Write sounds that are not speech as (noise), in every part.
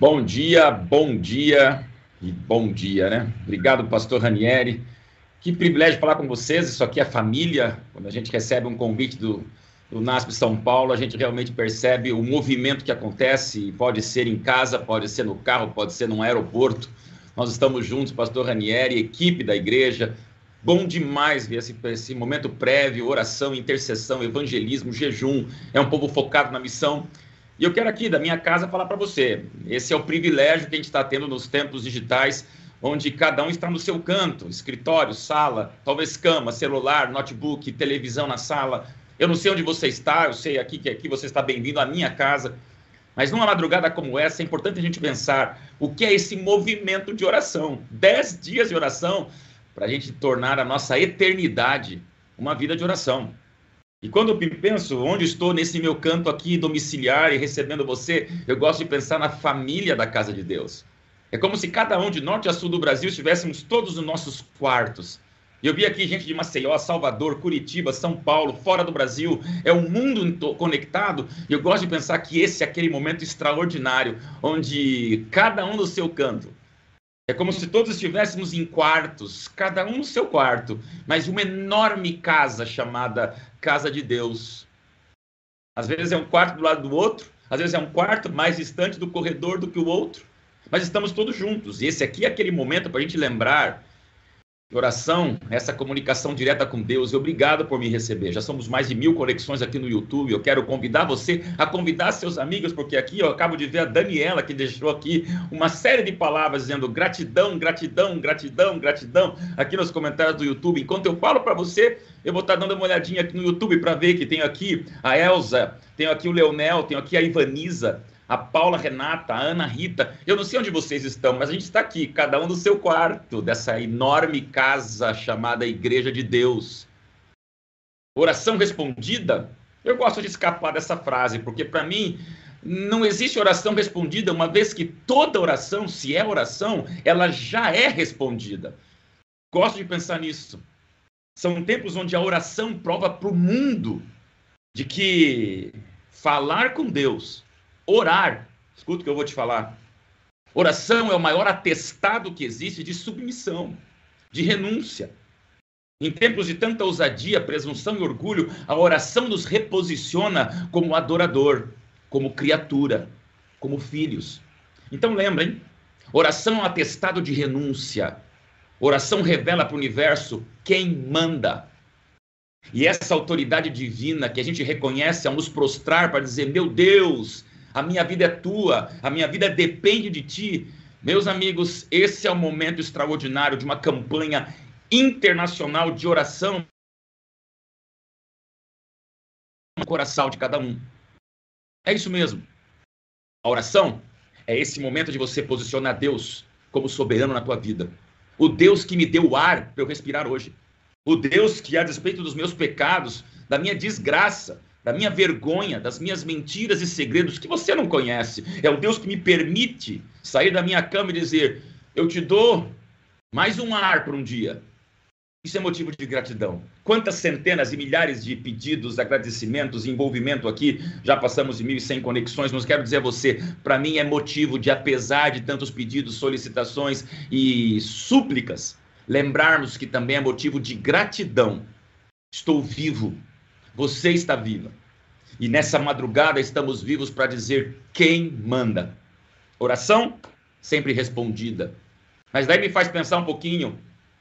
Bom dia, bom dia e bom dia, né? Obrigado, pastor Ranieri. Que privilégio falar com vocês. Isso aqui é família. Quando a gente recebe um convite do, do NASP São Paulo, a gente realmente percebe o movimento que acontece. Pode ser em casa, pode ser no carro, pode ser num aeroporto. Nós estamos juntos, pastor Ranieri, equipe da igreja. Bom demais ver esse, esse momento prévio, oração, intercessão, evangelismo, jejum. É um povo focado na missão. E eu quero aqui, da minha casa, falar para você: esse é o privilégio que a gente está tendo nos tempos digitais, onde cada um está no seu canto escritório, sala, talvez cama, celular, notebook, televisão na sala. Eu não sei onde você está, eu sei aqui que aqui você está bem-vindo à minha casa. Mas numa madrugada como essa, é importante a gente pensar o que é esse movimento de oração. Dez dias de oração para a gente tornar a nossa eternidade uma vida de oração. E quando eu penso onde estou nesse meu canto aqui domiciliar e recebendo você, eu gosto de pensar na família da casa de Deus. É como se cada um de norte a sul do Brasil estivéssemos todos nos nossos quartos. Eu vi aqui gente de Maceió, Salvador, Curitiba, São Paulo, fora do Brasil. É um mundo conectado. E eu gosto de pensar que esse é aquele momento extraordinário, onde cada um no seu canto é como se todos estivéssemos em quartos, cada um no seu quarto, mas uma enorme casa chamada Casa de Deus. Às vezes é um quarto do lado do outro, às vezes é um quarto mais distante do corredor do que o outro, mas estamos todos juntos. E esse aqui é aquele momento para a gente lembrar oração, essa comunicação direta com Deus. Obrigado por me receber. Já somos mais de mil conexões aqui no YouTube. Eu quero convidar você a convidar seus amigos, porque aqui eu acabo de ver a Daniela que deixou aqui uma série de palavras dizendo gratidão, gratidão, gratidão, gratidão aqui nos comentários do YouTube. Enquanto eu falo para você, eu vou estar dando uma olhadinha aqui no YouTube para ver que tem aqui a Elza, tenho aqui o Leonel, tenho aqui a Ivaniza, a Paula Renata, a Ana Rita. Eu não sei onde vocês estão, mas a gente está aqui, cada um no seu quarto, dessa enorme casa chamada Igreja de Deus. Oração respondida? Eu gosto de escapar dessa frase, porque para mim não existe oração respondida, uma vez que toda oração, se é oração, ela já é respondida. Gosto de pensar nisso. São tempos onde a oração prova para o mundo de que falar com Deus Orar, escuta o que eu vou te falar. Oração é o maior atestado que existe de submissão, de renúncia. Em tempos de tanta ousadia, presunção e orgulho, a oração nos reposiciona como adorador, como criatura, como filhos. Então lembrem, oração é um atestado de renúncia. Oração revela para o universo quem manda. E essa autoridade divina que a gente reconhece ao nos prostrar para dizer: Meu Deus, a minha vida é tua, a minha vida depende de ti. Meus amigos, esse é o momento extraordinário de uma campanha internacional de oração no coração de cada um. É isso mesmo. A oração é esse momento de você posicionar Deus como soberano na tua vida. O Deus que me deu o ar para eu respirar hoje. O Deus que, a despeito dos meus pecados, da minha desgraça, da minha vergonha, das minhas mentiras e segredos que você não conhece. É o Deus que me permite sair da minha cama e dizer: Eu te dou mais um ar por um dia. Isso é motivo de gratidão. Quantas centenas e milhares de pedidos, agradecimentos, envolvimento aqui, já passamos de 1.100 conexões, mas quero dizer a você, para mim é motivo de, apesar de tantos pedidos, solicitações e súplicas, lembrarmos que também é motivo de gratidão. Estou vivo, você está viva. E nessa madrugada estamos vivos para dizer quem manda. Oração sempre respondida. Mas daí me faz pensar um pouquinho.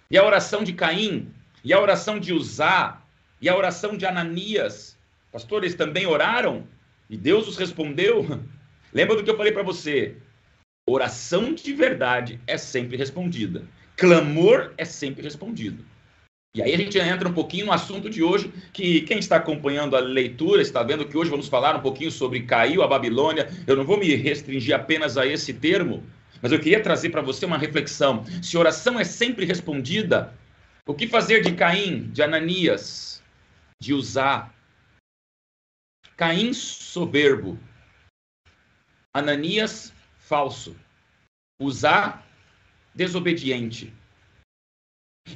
E a oração de Caim? E a oração de Uzá? E a oração de Ananias? Pastores também oraram? E Deus os respondeu? (laughs) Lembra do que eu falei para você? Oração de verdade é sempre respondida. Clamor é sempre respondido. E aí a gente entra um pouquinho no assunto de hoje, que quem está acompanhando a leitura está vendo que hoje vamos falar um pouquinho sobre caiu a Babilônia. Eu não vou me restringir apenas a esse termo, mas eu queria trazer para você uma reflexão. Se oração é sempre respondida, o que fazer de Caim, de Ananias, de Uzá? Caim soberbo, Ananias falso, Uzá desobediente.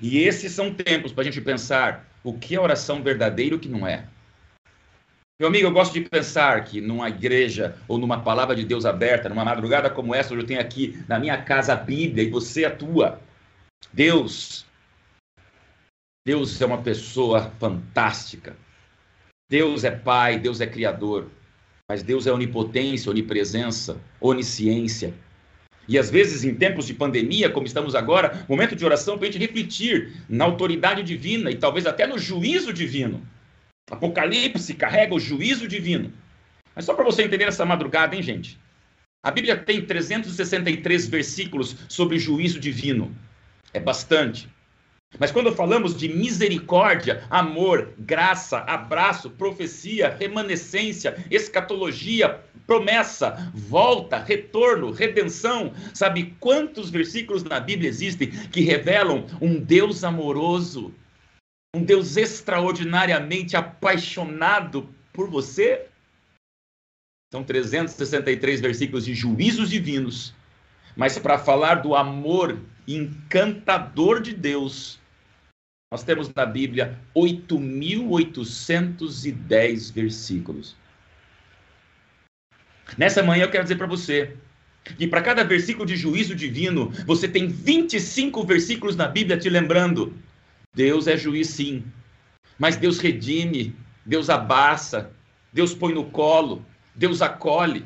E esses são tempos para a gente pensar o que é oração verdadeira e o que não é. Meu amigo, eu gosto de pensar que numa igreja ou numa palavra de Deus aberta, numa madrugada como essa, onde eu tenho aqui na minha casa a Bíblia e você a tua, Deus, Deus é uma pessoa fantástica. Deus é Pai, Deus é Criador, mas Deus é onipotência, onipresença, onisciência. E às vezes, em tempos de pandemia, como estamos agora, momento de oração para a gente refletir na autoridade divina e talvez até no juízo divino. Apocalipse carrega o juízo divino. Mas só para você entender essa madrugada, hein, gente? A Bíblia tem 363 versículos sobre juízo divino. É bastante. Mas quando falamos de misericórdia, amor, graça, abraço, profecia, remanescência, escatologia, promessa, volta, retorno, redenção, sabe quantos versículos na Bíblia existem que revelam um Deus amoroso, um Deus extraordinariamente apaixonado por você? São 363 versículos de juízos divinos. Mas para falar do amor encantador de Deus, nós temos na Bíblia 8.810 versículos. Nessa manhã eu quero dizer para você que para cada versículo de juízo divino, você tem 25 versículos na Bíblia te lembrando: Deus é juiz sim, mas Deus redime, Deus abraça, Deus põe no colo, Deus acolhe.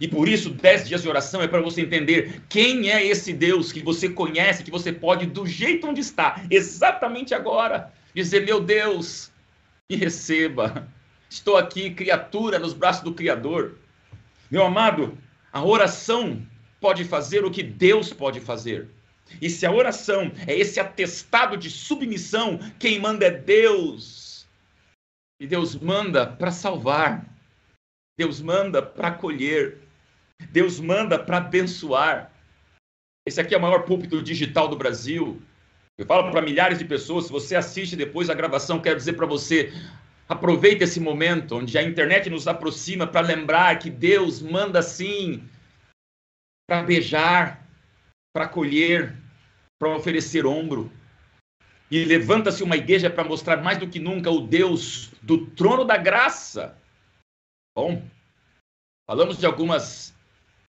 E por isso, dez dias de oração é para você entender quem é esse Deus que você conhece, que você pode, do jeito onde está, exatamente agora, dizer: Meu Deus, me receba. Estou aqui, criatura, nos braços do Criador. Meu amado, a oração pode fazer o que Deus pode fazer. E se a oração é esse atestado de submissão, quem manda é Deus. E Deus manda para salvar. Deus manda para acolher. Deus manda para abençoar. Esse aqui é o maior púlpito digital do Brasil. Eu falo para milhares de pessoas, se você assiste depois a gravação, quero dizer para você, aproveite esse momento onde a internet nos aproxima para lembrar que Deus manda sim para beijar, para acolher, para oferecer ombro. E levanta-se uma igreja para mostrar mais do que nunca o Deus do trono da graça. Bom, falamos de algumas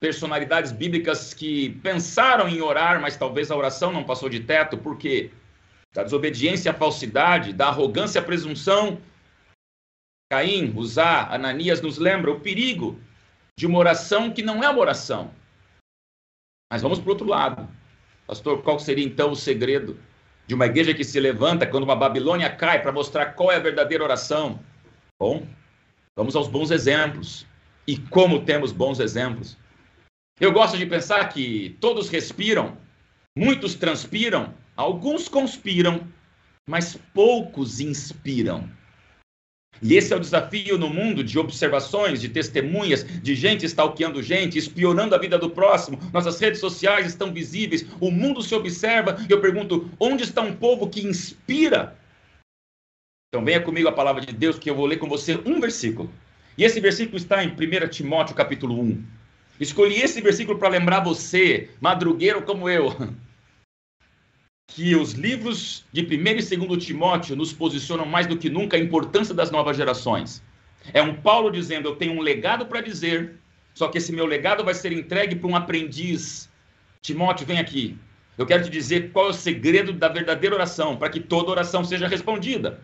personalidades bíblicas que pensaram em orar, mas talvez a oração não passou de teto, porque da desobediência à falsidade, da arrogância à presunção. Caim, Uzá, Ananias nos lembra o perigo de uma oração que não é uma oração. Mas vamos para o outro lado. Pastor, qual seria então o segredo de uma igreja que se levanta quando uma Babilônia cai para mostrar qual é a verdadeira oração? Bom, vamos aos bons exemplos. E como temos bons exemplos? Eu gosto de pensar que todos respiram, muitos transpiram, alguns conspiram, mas poucos inspiram. E esse é o desafio no mundo de observações, de testemunhas, de gente stalkeando gente, espionando a vida do próximo. Nossas redes sociais estão visíveis, o mundo se observa. E eu pergunto: onde está um povo que inspira? Então venha comigo a palavra de Deus, que eu vou ler com você um versículo. E esse versículo está em 1 Timóteo capítulo 1. Escolhi esse versículo para lembrar você, madrugueiro como eu, (laughs) que os livros de 1 e 2 Timóteo nos posicionam mais do que nunca a importância das novas gerações. É um Paulo dizendo: Eu tenho um legado para dizer, só que esse meu legado vai ser entregue para um aprendiz. Timóteo, vem aqui. Eu quero te dizer qual é o segredo da verdadeira oração, para que toda oração seja respondida.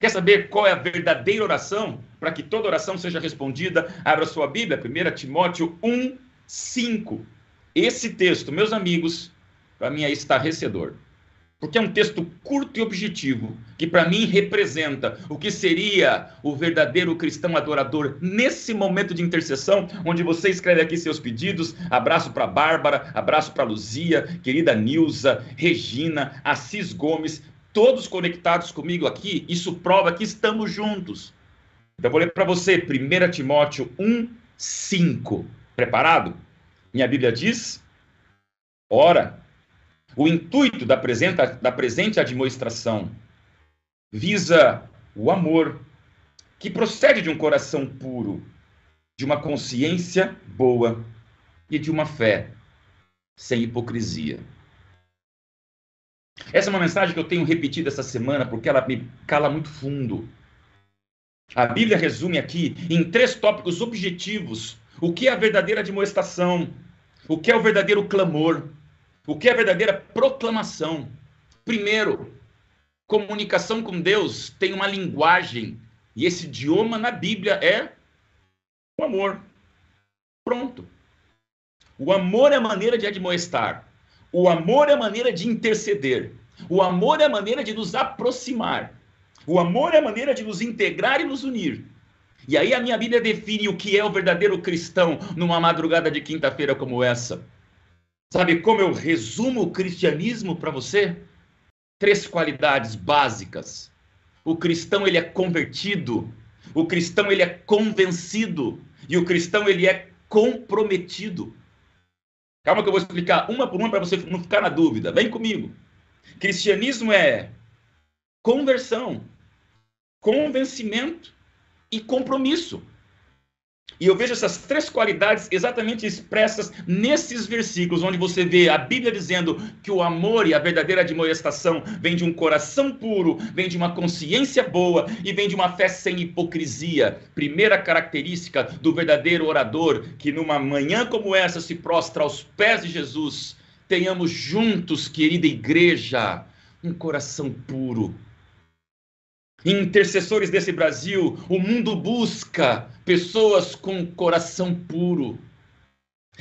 Quer saber qual é a verdadeira oração? Para que toda oração seja respondida, abra sua Bíblia, 1 Timóteo 1, 5. Esse texto, meus amigos, para mim é estarrecedor. Porque é um texto curto e objetivo, que para mim representa o que seria o verdadeiro cristão adorador nesse momento de intercessão, onde você escreve aqui seus pedidos. Abraço para Bárbara, abraço para Luzia, querida Nilza, Regina, Assis Gomes, todos conectados comigo aqui, isso prova que estamos juntos. Então, vou ler para você, 1 Timóteo 1, 5. Preparado? Minha Bíblia diz: Ora, o intuito da, presenta, da presente administração visa o amor que procede de um coração puro, de uma consciência boa e de uma fé sem hipocrisia. Essa é uma mensagem que eu tenho repetido essa semana porque ela me cala muito fundo. A Bíblia resume aqui em três tópicos objetivos o que é a verdadeira admoestação, o que é o verdadeiro clamor, o que é a verdadeira proclamação. Primeiro, comunicação com Deus tem uma linguagem, e esse idioma na Bíblia é o amor. Pronto. O amor é a maneira de admoestar. O amor é a maneira de interceder. O amor é a maneira de nos aproximar. O amor é a maneira de nos integrar e nos unir. E aí a minha Bíblia define o que é o verdadeiro cristão numa madrugada de quinta-feira como essa. Sabe como eu resumo o cristianismo para você? Três qualidades básicas. O cristão ele é convertido, o cristão ele é convencido e o cristão ele é comprometido. Calma que eu vou explicar uma por uma para você não ficar na dúvida. Vem comigo. Cristianismo é conversão, convencimento e compromisso. E eu vejo essas três qualidades exatamente expressas nesses versículos, onde você vê a Bíblia dizendo que o amor e a verdadeira admoestação vem de um coração puro, vem de uma consciência boa e vem de uma fé sem hipocrisia. Primeira característica do verdadeiro orador, que numa manhã como essa se prostra aos pés de Jesus. Tenhamos juntos, querida igreja, um coração puro, intercessores desse Brasil, o mundo busca pessoas com coração puro.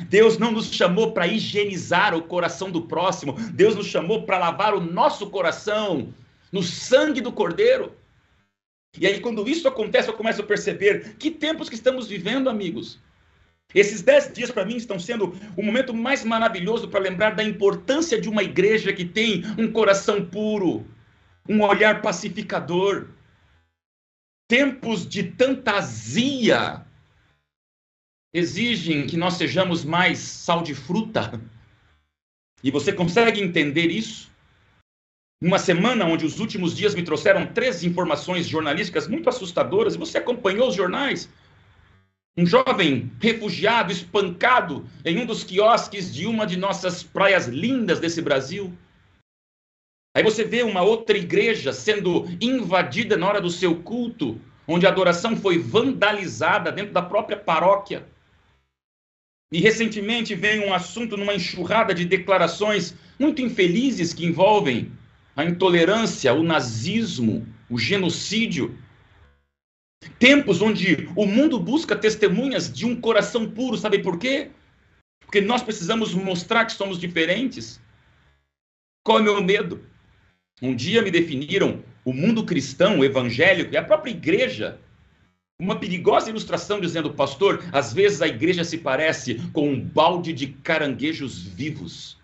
Deus não nos chamou para higienizar o coração do próximo, Deus nos chamou para lavar o nosso coração no sangue do Cordeiro. E aí, quando isso acontece, eu começo a perceber que tempos que estamos vivendo, amigos. Esses dez dias para mim estão sendo o momento mais maravilhoso para lembrar da importância de uma igreja que tem um coração puro, um olhar pacificador. Tempos de tanta azia exigem que nós sejamos mais sal de fruta. E você consegue entender isso? Uma semana onde os últimos dias me trouxeram três informações jornalísticas muito assustadoras, e você acompanhou os jornais. Um jovem refugiado, espancado em um dos quiosques de uma de nossas praias lindas desse Brasil. Aí você vê uma outra igreja sendo invadida na hora do seu culto, onde a adoração foi vandalizada dentro da própria paróquia. E recentemente veio um assunto numa enxurrada de declarações muito infelizes que envolvem a intolerância, o nazismo, o genocídio. Tempos onde o mundo busca testemunhas de um coração puro, sabe por quê? Porque nós precisamos mostrar que somos diferentes. Qual é o meu medo? Um dia me definiram o mundo cristão, evangélico e a própria igreja uma perigosa ilustração dizendo, pastor, às vezes a igreja se parece com um balde de caranguejos vivos.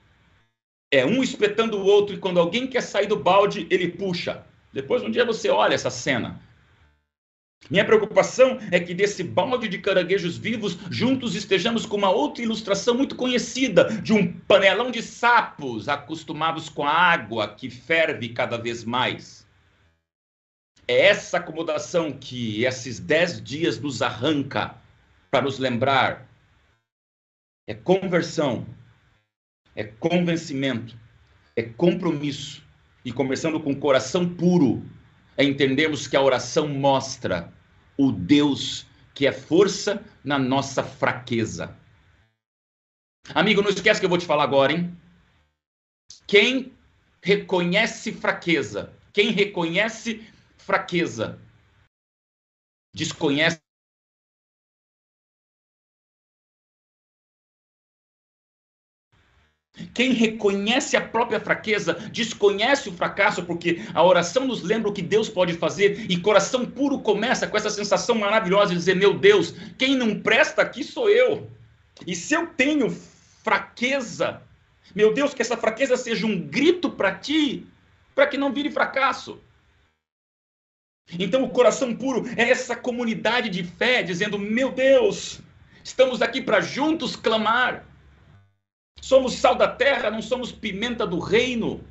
É um espetando o outro e quando alguém quer sair do balde, ele puxa. Depois um dia você olha essa cena. Minha preocupação é que desse balde de caranguejos vivos, juntos estejamos com uma outra ilustração muito conhecida de um panelão de sapos acostumados com a água que ferve cada vez mais. É essa acomodação que esses dez dias nos arranca para nos lembrar. É conversão, é convencimento, é compromisso. E conversando com o coração puro, é entendermos que a oração mostra o Deus que é força na nossa fraqueza. Amigo, não esquece que eu vou te falar agora, hein? Quem reconhece fraqueza, quem reconhece fraqueza, desconhece Quem reconhece a própria fraqueza, desconhece o fracasso, porque a oração nos lembra o que Deus pode fazer, e coração puro começa com essa sensação maravilhosa de dizer: Meu Deus, quem não presta aqui sou eu. E se eu tenho fraqueza, meu Deus, que essa fraqueza seja um grito para ti, para que não vire fracasso. Então, o coração puro é essa comunidade de fé dizendo: Meu Deus, estamos aqui para juntos clamar. Somos sal da terra, não somos pimenta do reino.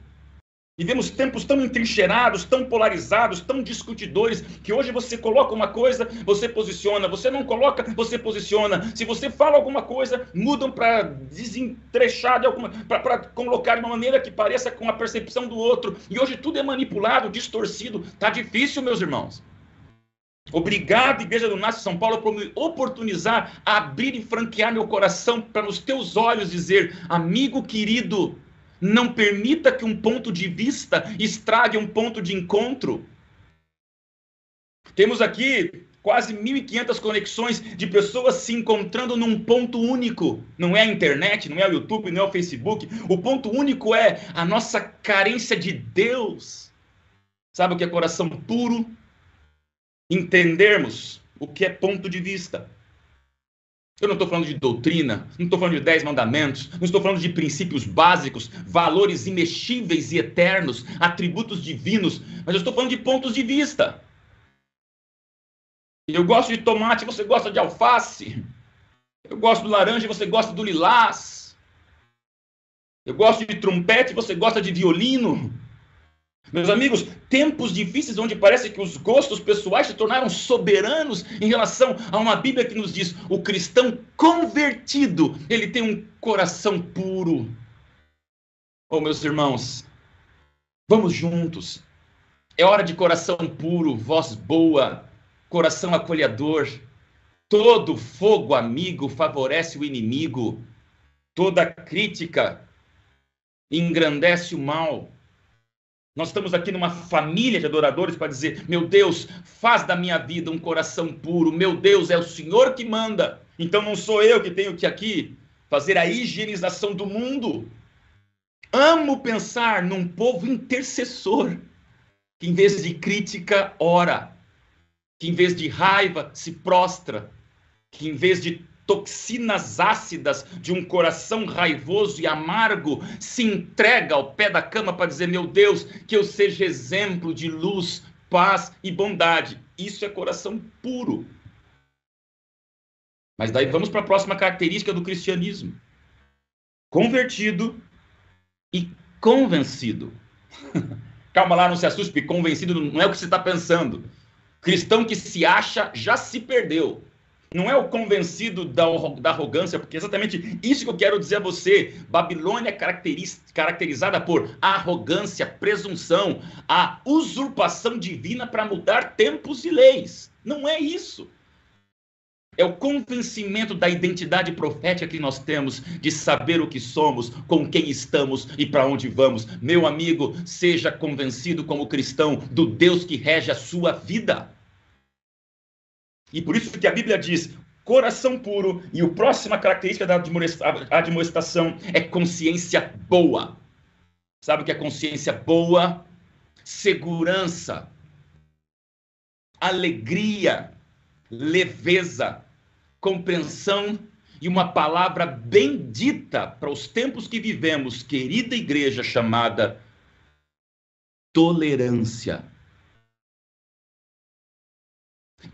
Vivemos tempos tão entrincheirados, tão polarizados, tão discutidores, que hoje você coloca uma coisa, você posiciona, você não coloca, você posiciona. Se você fala alguma coisa, mudam para desentrechar de para colocar de uma maneira que pareça com a percepção do outro. E hoje tudo é manipulado, distorcido. Tá difícil, meus irmãos. Obrigado, Igreja do Nasce São Paulo, por me oportunizar a abrir e franquear meu coração para nos teus olhos dizer, amigo querido, não permita que um ponto de vista estrague um ponto de encontro. Temos aqui quase 1.500 conexões de pessoas se encontrando num ponto único. Não é a internet, não é o YouTube, não é o Facebook. O ponto único é a nossa carência de Deus. Sabe o que é coração puro? Entendermos o que é ponto de vista. Eu não estou falando de doutrina, não estou falando de dez mandamentos, não estou falando de princípios básicos, valores imexíveis e eternos, atributos divinos, mas eu estou falando de pontos de vista. Eu gosto de tomate, você gosta de alface. Eu gosto do laranja, você gosta do lilás. Eu gosto de trompete, você gosta de violino. Meus amigos, tempos difíceis onde parece que os gostos pessoais se tornaram soberanos em relação a uma Bíblia que nos diz: o cristão convertido, ele tem um coração puro. Oh, meus irmãos, vamos juntos. É hora de coração puro, voz boa, coração acolhedor. Todo fogo amigo favorece o inimigo. Toda crítica engrandece o mal. Nós estamos aqui numa família de adoradores para dizer: meu Deus, faz da minha vida um coração puro. Meu Deus, é o Senhor que manda. Então não sou eu que tenho que aqui fazer a higienização do mundo. Amo pensar num povo intercessor que, em vez de crítica, ora que em vez de raiva se prostra, que em vez de toxinas ácidas de um coração raivoso e amargo se entrega ao pé da cama para dizer: Meu Deus, que eu seja exemplo de luz, paz e bondade. Isso é coração puro. Mas daí vamos para a próxima característica do cristianismo: convertido e convencido. (laughs) Calma lá, não se assuste, convencido não é o que você está pensando. Cristão que se acha já se perdeu. Não é o convencido da, da arrogância, porque é exatamente isso que eu quero dizer a você. Babilônia é caracteriz, caracterizada por arrogância, presunção, a usurpação divina para mudar tempos e leis. Não é isso. É o convencimento da identidade profética que nós temos de saber o que somos, com quem estamos e para onde vamos. Meu amigo, seja convencido como cristão do Deus que rege a sua vida. E por isso que a Bíblia diz: coração puro, e a próxima característica da admoestação é consciência boa. Sabe o que é consciência boa? Segurança, alegria leveza, compreensão e uma palavra bendita para os tempos que vivemos, querida igreja chamada tolerância.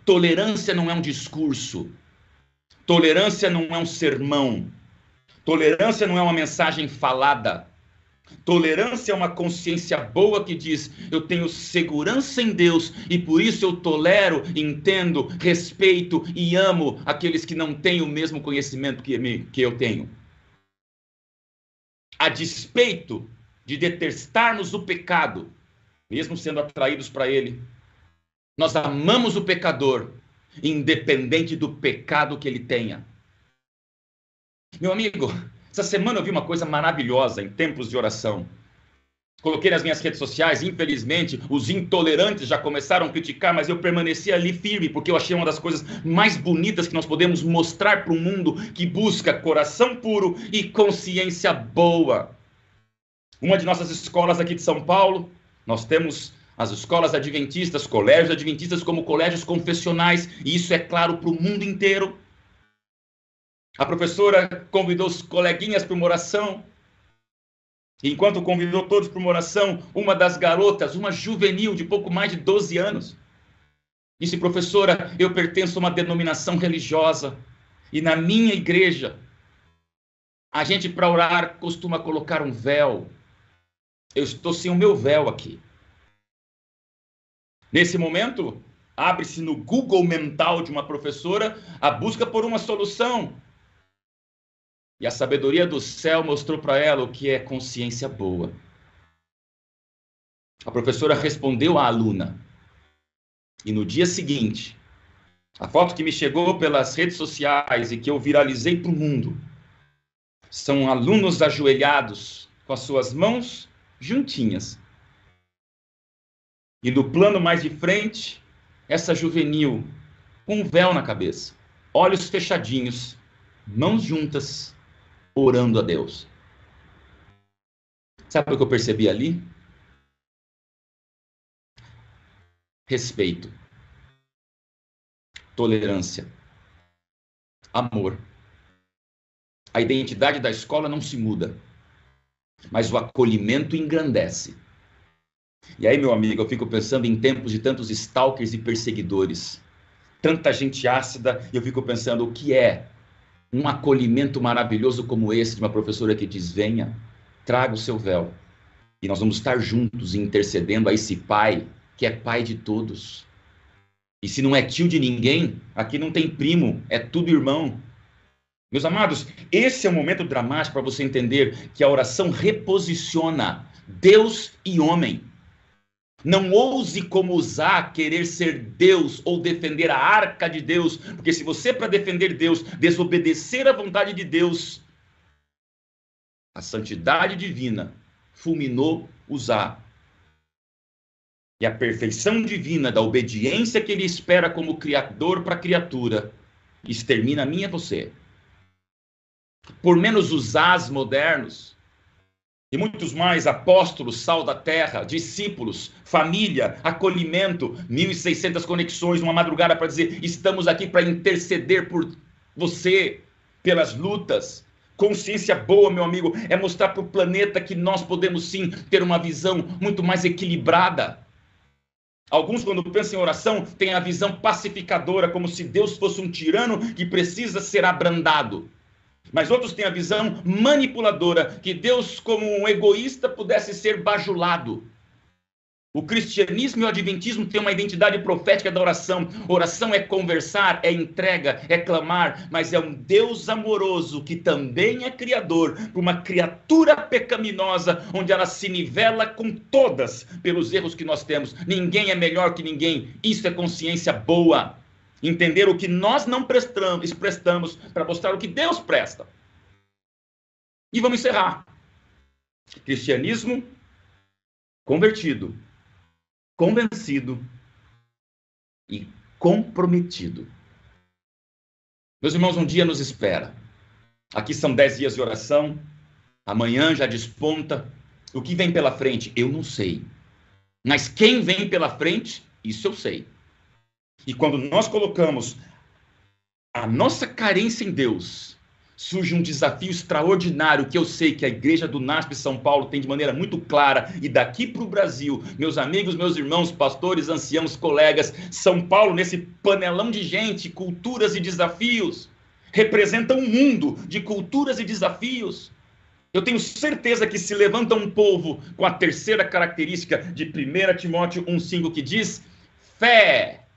Tolerância não é um discurso. Tolerância não é um sermão. Tolerância não é uma mensagem falada. Tolerância é uma consciência boa que diz: eu tenho segurança em Deus e por isso eu tolero, entendo, respeito e amo aqueles que não têm o mesmo conhecimento que, me, que eu tenho. A despeito de detestarmos o pecado, mesmo sendo atraídos para ele, nós amamos o pecador, independente do pecado que ele tenha. Meu amigo, essa semana eu vi uma coisa maravilhosa em tempos de oração. Coloquei nas minhas redes sociais, infelizmente, os intolerantes já começaram a criticar, mas eu permaneci ali firme, porque eu achei uma das coisas mais bonitas que nós podemos mostrar para o mundo que busca coração puro e consciência boa. Uma de nossas escolas aqui de São Paulo, nós temos as escolas adventistas, colégios adventistas como colégios confessionais, e isso é claro para o mundo inteiro. A professora convidou os coleguinhas para uma oração. Enquanto convidou todos para uma oração, uma das garotas, uma juvenil de pouco mais de 12 anos, disse: Professora, eu pertenço a uma denominação religiosa. E na minha igreja, a gente, para orar, costuma colocar um véu. Eu estou sem o meu véu aqui. Nesse momento, abre-se no Google mental de uma professora a busca por uma solução. E a sabedoria do céu mostrou para ela o que é consciência boa. A professora respondeu à aluna: E no dia seguinte, a foto que me chegou pelas redes sociais e que eu viralizei para o mundo são alunos ajoelhados com as suas mãos juntinhas. E no plano mais de frente, essa juvenil com um véu na cabeça, olhos fechadinhos, mãos juntas, orando a Deus. Sabe o que eu percebi ali? Respeito, tolerância, amor. A identidade da escola não se muda, mas o acolhimento engrandece. E aí, meu amigo, eu fico pensando em tempos de tantos stalkers e perseguidores, tanta gente ácida, e eu fico pensando o que é um acolhimento maravilhoso como esse de uma professora que diz: venha, traga o seu véu. E nós vamos estar juntos intercedendo a esse pai que é pai de todos. E se não é tio de ninguém, aqui não tem primo, é tudo irmão. Meus amados, esse é o momento dramático para você entender que a oração reposiciona Deus e homem. Não ouse como usar querer ser Deus ou defender a arca de Deus, porque se você para defender Deus desobedecer à vontade de Deus, a santidade divina fulminou usar. E a perfeição divina da obediência que ele espera como criador para criatura extermina a mim e você por menos os as modernos, e muitos mais apóstolos, sal da terra, discípulos, família, acolhimento, 1.600 conexões, uma madrugada para dizer: estamos aqui para interceder por você, pelas lutas. Consciência boa, meu amigo, é mostrar para o planeta que nós podemos sim ter uma visão muito mais equilibrada. Alguns, quando pensam em oração, têm a visão pacificadora, como se Deus fosse um tirano que precisa ser abrandado. Mas outros têm a visão manipuladora, que Deus, como um egoísta, pudesse ser bajulado. O cristianismo e o adventismo têm uma identidade profética da oração. Oração é conversar, é entrega, é clamar, mas é um Deus amoroso que também é criador, para uma criatura pecaminosa, onde ela se nivela com todas pelos erros que nós temos. Ninguém é melhor que ninguém. Isso é consciência boa entender o que nós não prestamos, prestamos para mostrar o que Deus presta. E vamos encerrar. Cristianismo convertido, convencido e comprometido. Meus irmãos, um dia nos espera. Aqui são dez dias de oração. Amanhã já desponta. O que vem pela frente, eu não sei. Mas quem vem pela frente, isso eu sei. E quando nós colocamos a nossa carência em Deus, surge um desafio extraordinário que eu sei que a igreja do NASP São Paulo tem de maneira muito clara e daqui para o Brasil, meus amigos, meus irmãos, pastores, anciãos, colegas, São Paulo nesse panelão de gente, culturas e desafios, representa um mundo de culturas e desafios. Eu tenho certeza que se levanta um povo com a terceira característica de 1 Timóteo 1,5 que diz: fé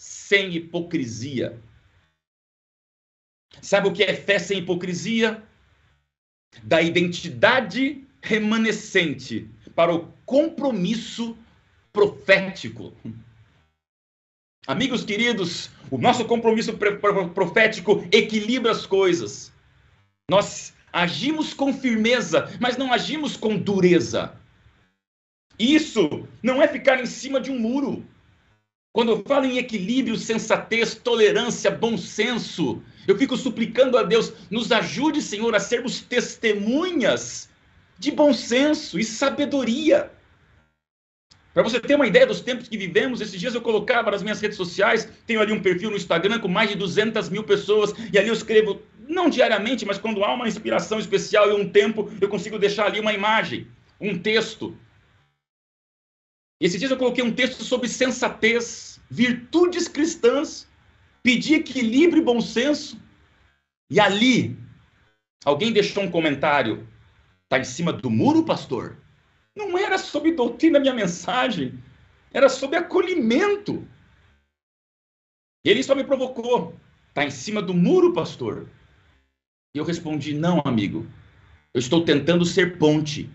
sem hipocrisia. Sabe o que é fé sem hipocrisia? Da identidade remanescente para o compromisso profético. Amigos queridos, o nosso compromisso profético equilibra as coisas. Nós agimos com firmeza, mas não agimos com dureza. Isso não é ficar em cima de um muro. Quando eu falo em equilíbrio, sensatez, tolerância, bom senso, eu fico suplicando a Deus, nos ajude, Senhor, a sermos testemunhas de bom senso e sabedoria. Para você ter uma ideia dos tempos que vivemos, esses dias eu colocava nas minhas redes sociais, tenho ali um perfil no Instagram com mais de 200 mil pessoas, e ali eu escrevo, não diariamente, mas quando há uma inspiração especial e um tempo, eu consigo deixar ali uma imagem, um texto, esses dias eu coloquei um texto sobre sensatez, virtudes cristãs, pedir equilíbrio e bom senso. E ali, alguém deixou um comentário. Está em cima do muro, pastor? Não era sobre doutrina minha mensagem. Era sobre acolhimento. Ele só me provocou. Está em cima do muro, pastor? E eu respondi: não, amigo. Eu estou tentando ser ponte.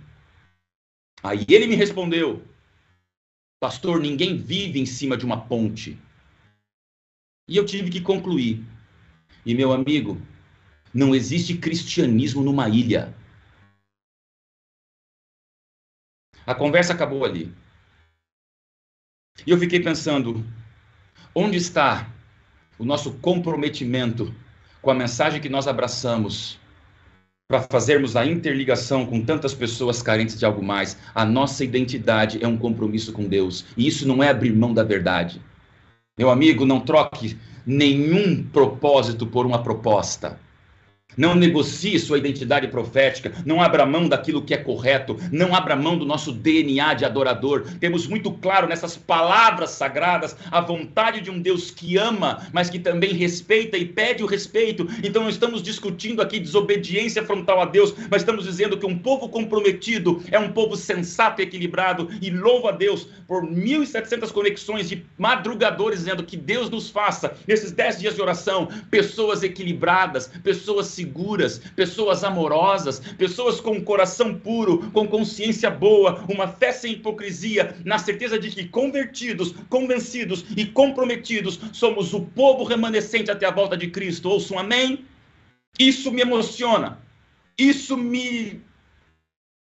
Aí ele me respondeu: Pastor, ninguém vive em cima de uma ponte. E eu tive que concluir. E meu amigo, não existe cristianismo numa ilha. A conversa acabou ali. E eu fiquei pensando: onde está o nosso comprometimento com a mensagem que nós abraçamos para fazermos a interligação com tantas pessoas carentes de algo mais? A nossa identidade é um compromisso com Deus, e isso não é abrir mão da verdade. Meu amigo, não troque nenhum propósito por uma proposta. Não negocie sua identidade profética, não abra mão daquilo que é correto, não abra mão do nosso DNA de adorador. Temos muito claro nessas palavras sagradas a vontade de um Deus que ama, mas que também respeita e pede o respeito. Então não estamos discutindo aqui desobediência frontal a Deus, mas estamos dizendo que um povo comprometido é um povo sensato e equilibrado e louva a Deus por 1.700 conexões de madrugadores dizendo que Deus nos faça, nesses 10 dias de oração, pessoas equilibradas, pessoas seguras, pessoas amorosas, pessoas com um coração puro, com consciência boa, uma fé sem hipocrisia, na certeza de que convertidos, convencidos e comprometidos somos o povo remanescente até a volta de Cristo. Ouçam amém? Isso me emociona. Isso me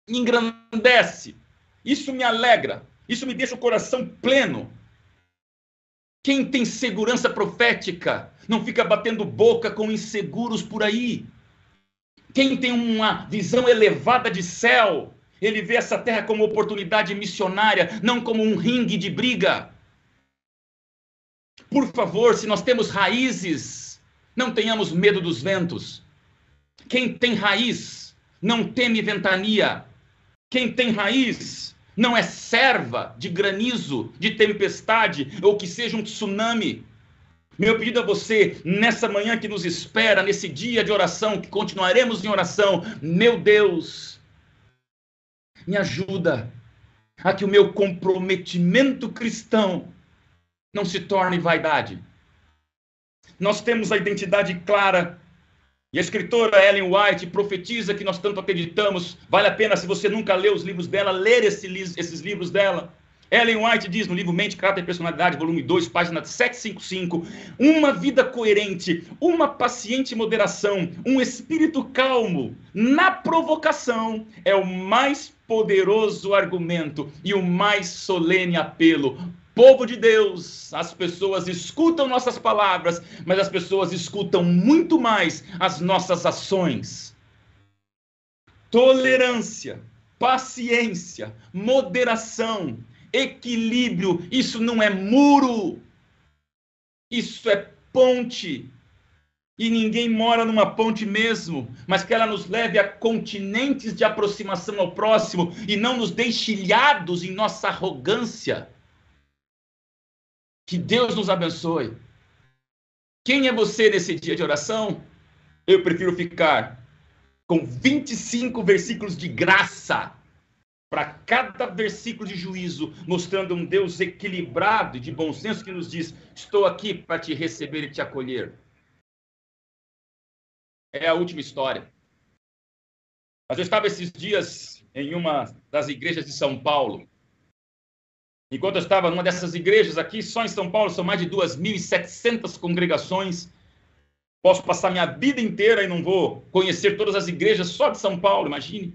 engrandece. Isso me alegra. Isso me deixa o coração pleno. Quem tem segurança profética não fica batendo boca com inseguros por aí. Quem tem uma visão elevada de céu, ele vê essa terra como oportunidade missionária, não como um ringue de briga. Por favor, se nós temos raízes, não tenhamos medo dos ventos. Quem tem raiz não teme ventania. Quem tem raiz não é serva de granizo, de tempestade ou que seja um tsunami. Meu pedido a você, nessa manhã que nos espera, nesse dia de oração, que continuaremos em oração, meu Deus, me ajuda a que o meu comprometimento cristão não se torne vaidade. Nós temos a identidade clara e a escritora Ellen White profetiza que nós tanto acreditamos. Vale a pena, se você nunca leu os livros dela, ler esse, esses livros dela. Ellen White diz no livro Mente, Caráter e Personalidade, volume 2, página 755, uma vida coerente, uma paciente moderação, um espírito calmo na provocação é o mais poderoso argumento e o mais solene apelo Povo de Deus, as pessoas escutam nossas palavras, mas as pessoas escutam muito mais as nossas ações. Tolerância, paciência, moderação, equilíbrio, isso não é muro, isso é ponte. E ninguém mora numa ponte mesmo, mas que ela nos leve a continentes de aproximação ao próximo e não nos deixe ilhados em nossa arrogância. Que Deus nos abençoe. Quem é você nesse dia de oração? Eu prefiro ficar com 25 versículos de graça para cada versículo de juízo, mostrando um Deus equilibrado e de bom senso que nos diz: Estou aqui para te receber e te acolher. É a última história. Mas eu estava esses dias em uma das igrejas de São Paulo Enquanto eu estava numa dessas igrejas aqui, só em São Paulo, são mais de 2.700 congregações. Posso passar minha vida inteira e não vou conhecer todas as igrejas só de São Paulo, imagine.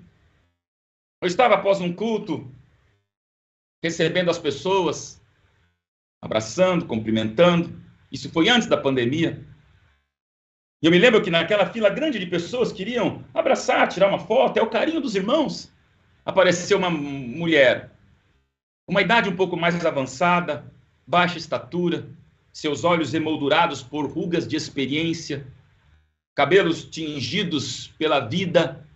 Eu estava após um culto, recebendo as pessoas, abraçando, cumprimentando. Isso foi antes da pandemia. E eu me lembro que naquela fila grande de pessoas queriam abraçar, tirar uma foto, é o carinho dos irmãos. Apareceu uma mulher uma idade um pouco mais avançada, baixa estatura, seus olhos emoldurados por rugas de experiência, cabelos tingidos pela vida.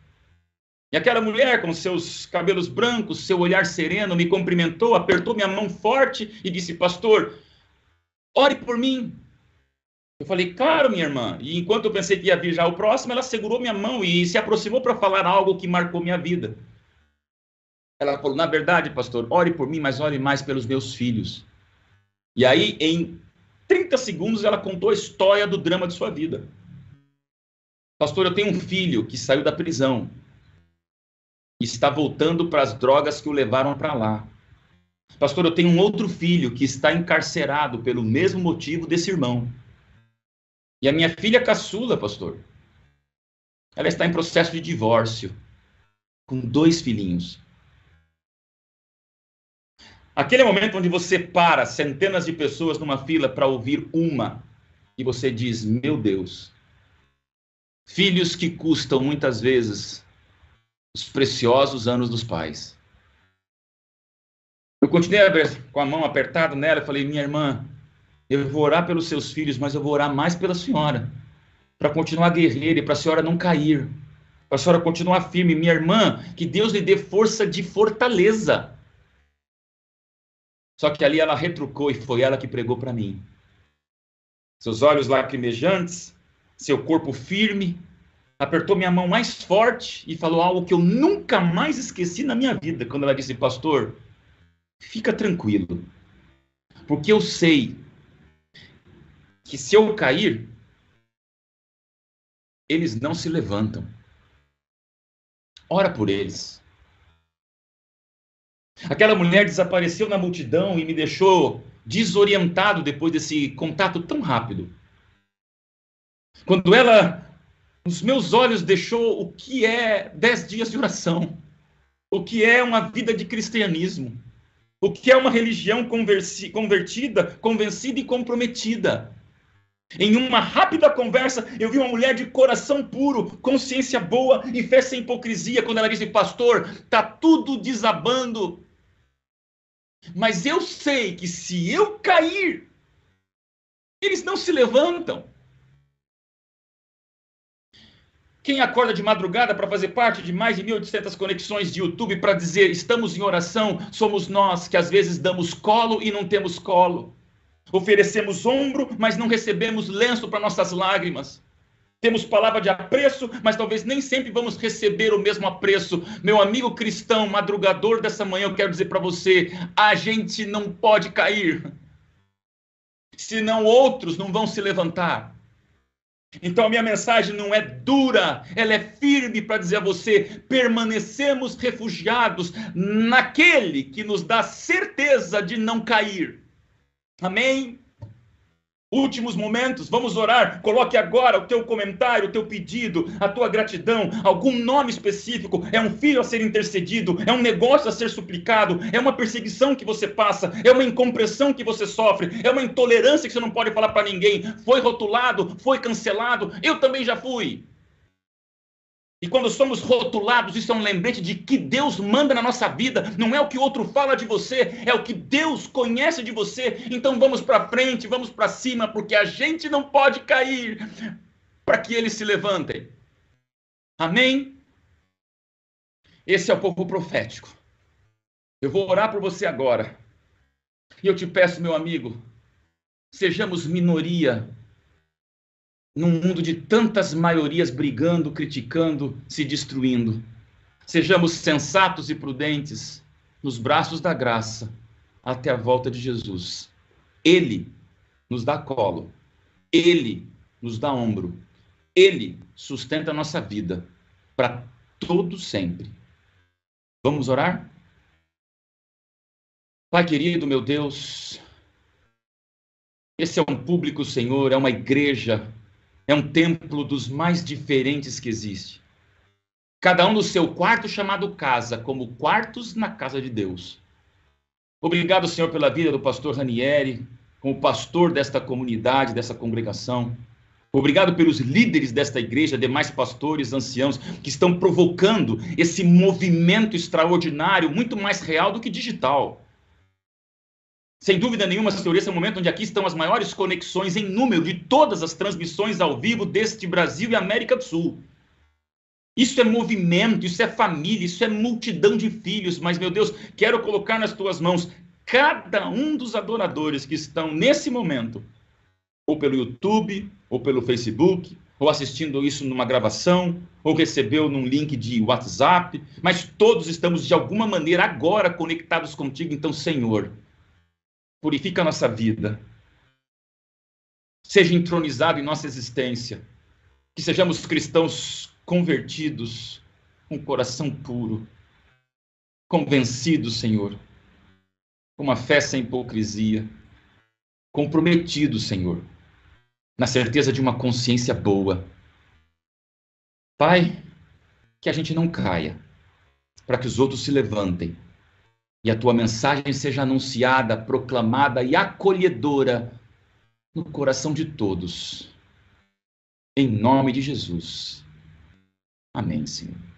E aquela mulher com seus cabelos brancos, seu olhar sereno, me cumprimentou, apertou minha mão forte e disse: Pastor, ore por mim. Eu falei, claro, minha irmã. E enquanto eu pensei que ia vir já o próximo, ela segurou minha mão e se aproximou para falar algo que marcou minha vida. Ela falou: na verdade, pastor, ore por mim, mas ore mais pelos meus filhos. E aí, em 30 segundos, ela contou a história do drama de sua vida. Pastor, eu tenho um filho que saiu da prisão está voltando para as drogas que o levaram para lá. Pastor, eu tenho um outro filho que está encarcerado pelo mesmo motivo desse irmão. E a minha filha caçula, pastor, ela está em processo de divórcio, com dois filhinhos. Aquele momento onde você para centenas de pessoas numa fila para ouvir uma, e você diz: Meu Deus, filhos que custam muitas vezes os preciosos anos dos pais. Eu continuei com a mão apertada nela e falei: Minha irmã, eu vou orar pelos seus filhos, mas eu vou orar mais pela senhora, para continuar guerreira e para a senhora não cair, para a senhora continuar firme. Minha irmã, que Deus lhe dê força de fortaleza só que ali ela retrucou e foi ela que pregou para mim. Seus olhos lacrimejantes, seu corpo firme, apertou minha mão mais forte e falou algo que eu nunca mais esqueci na minha vida, quando ela disse: Pastor, fica tranquilo, porque eu sei que se eu cair, eles não se levantam. Ora por eles. Aquela mulher desapareceu na multidão e me deixou desorientado depois desse contato tão rápido. Quando ela, nos meus olhos, deixou o que é dez dias de oração, o que é uma vida de cristianismo, o que é uma religião convertida, convencida e comprometida. Em uma rápida conversa, eu vi uma mulher de coração puro, consciência boa e fé sem hipocrisia, quando ela disse: Pastor, tá tudo desabando. Mas eu sei que se eu cair, eles não se levantam. Quem acorda de madrugada para fazer parte de mais de 1.800 conexões de YouTube para dizer estamos em oração, somos nós que às vezes damos colo e não temos colo. Oferecemos ombro, mas não recebemos lenço para nossas lágrimas. Temos palavra de apreço, mas talvez nem sempre vamos receber o mesmo apreço. Meu amigo cristão, madrugador dessa manhã, eu quero dizer para você: a gente não pode cair, senão outros não vão se levantar. Então a minha mensagem não é dura, ela é firme para dizer a você: permanecemos refugiados naquele que nos dá certeza de não cair. Amém? Últimos momentos, vamos orar. Coloque agora o teu comentário, o teu pedido, a tua gratidão, algum nome específico. É um filho a ser intercedido, é um negócio a ser suplicado, é uma perseguição que você passa, é uma incompreensão que você sofre, é uma intolerância que você não pode falar para ninguém. Foi rotulado, foi cancelado. Eu também já fui. E quando somos rotulados, isso é um lembrete de que Deus manda na nossa vida, não é o que outro fala de você, é o que Deus conhece de você. Então vamos para frente, vamos para cima, porque a gente não pode cair para que eles se levantem. Amém? Esse é o povo profético. Eu vou orar por você agora. E eu te peço, meu amigo, sejamos minoria num mundo de tantas maiorias brigando, criticando, se destruindo. Sejamos sensatos e prudentes nos braços da graça até a volta de Jesus. Ele nos dá colo, ele nos dá ombro, ele sustenta a nossa vida para todo sempre. Vamos orar? Pai querido, meu Deus, esse é um público, Senhor, é uma igreja é um templo dos mais diferentes que existe. Cada um no seu quarto chamado casa, como quartos na casa de Deus. Obrigado, Senhor, pela vida do pastor Ranieri, como pastor desta comunidade, dessa congregação. Obrigado pelos líderes desta igreja, demais pastores, anciãos, que estão provocando esse movimento extraordinário, muito mais real do que digital. Sem dúvida nenhuma, Senhor, esse é o momento onde aqui estão as maiores conexões em número de todas as transmissões ao vivo deste Brasil e América do Sul. Isso é movimento, isso é família, isso é multidão de filhos, mas, meu Deus, quero colocar nas tuas mãos cada um dos adoradores que estão nesse momento, ou pelo YouTube, ou pelo Facebook, ou assistindo isso numa gravação, ou recebeu num link de WhatsApp, mas todos estamos de alguma maneira agora conectados contigo. Então, Senhor, purifica a nossa vida, seja entronizado em nossa existência, que sejamos cristãos convertidos, com coração puro, convencidos, Senhor, com uma fé sem hipocrisia, comprometidos, Senhor, na certeza de uma consciência boa. Pai, que a gente não caia, para que os outros se levantem e a tua mensagem seja anunciada, proclamada e acolhedora no coração de todos. Em nome de Jesus. Amém, Senhor.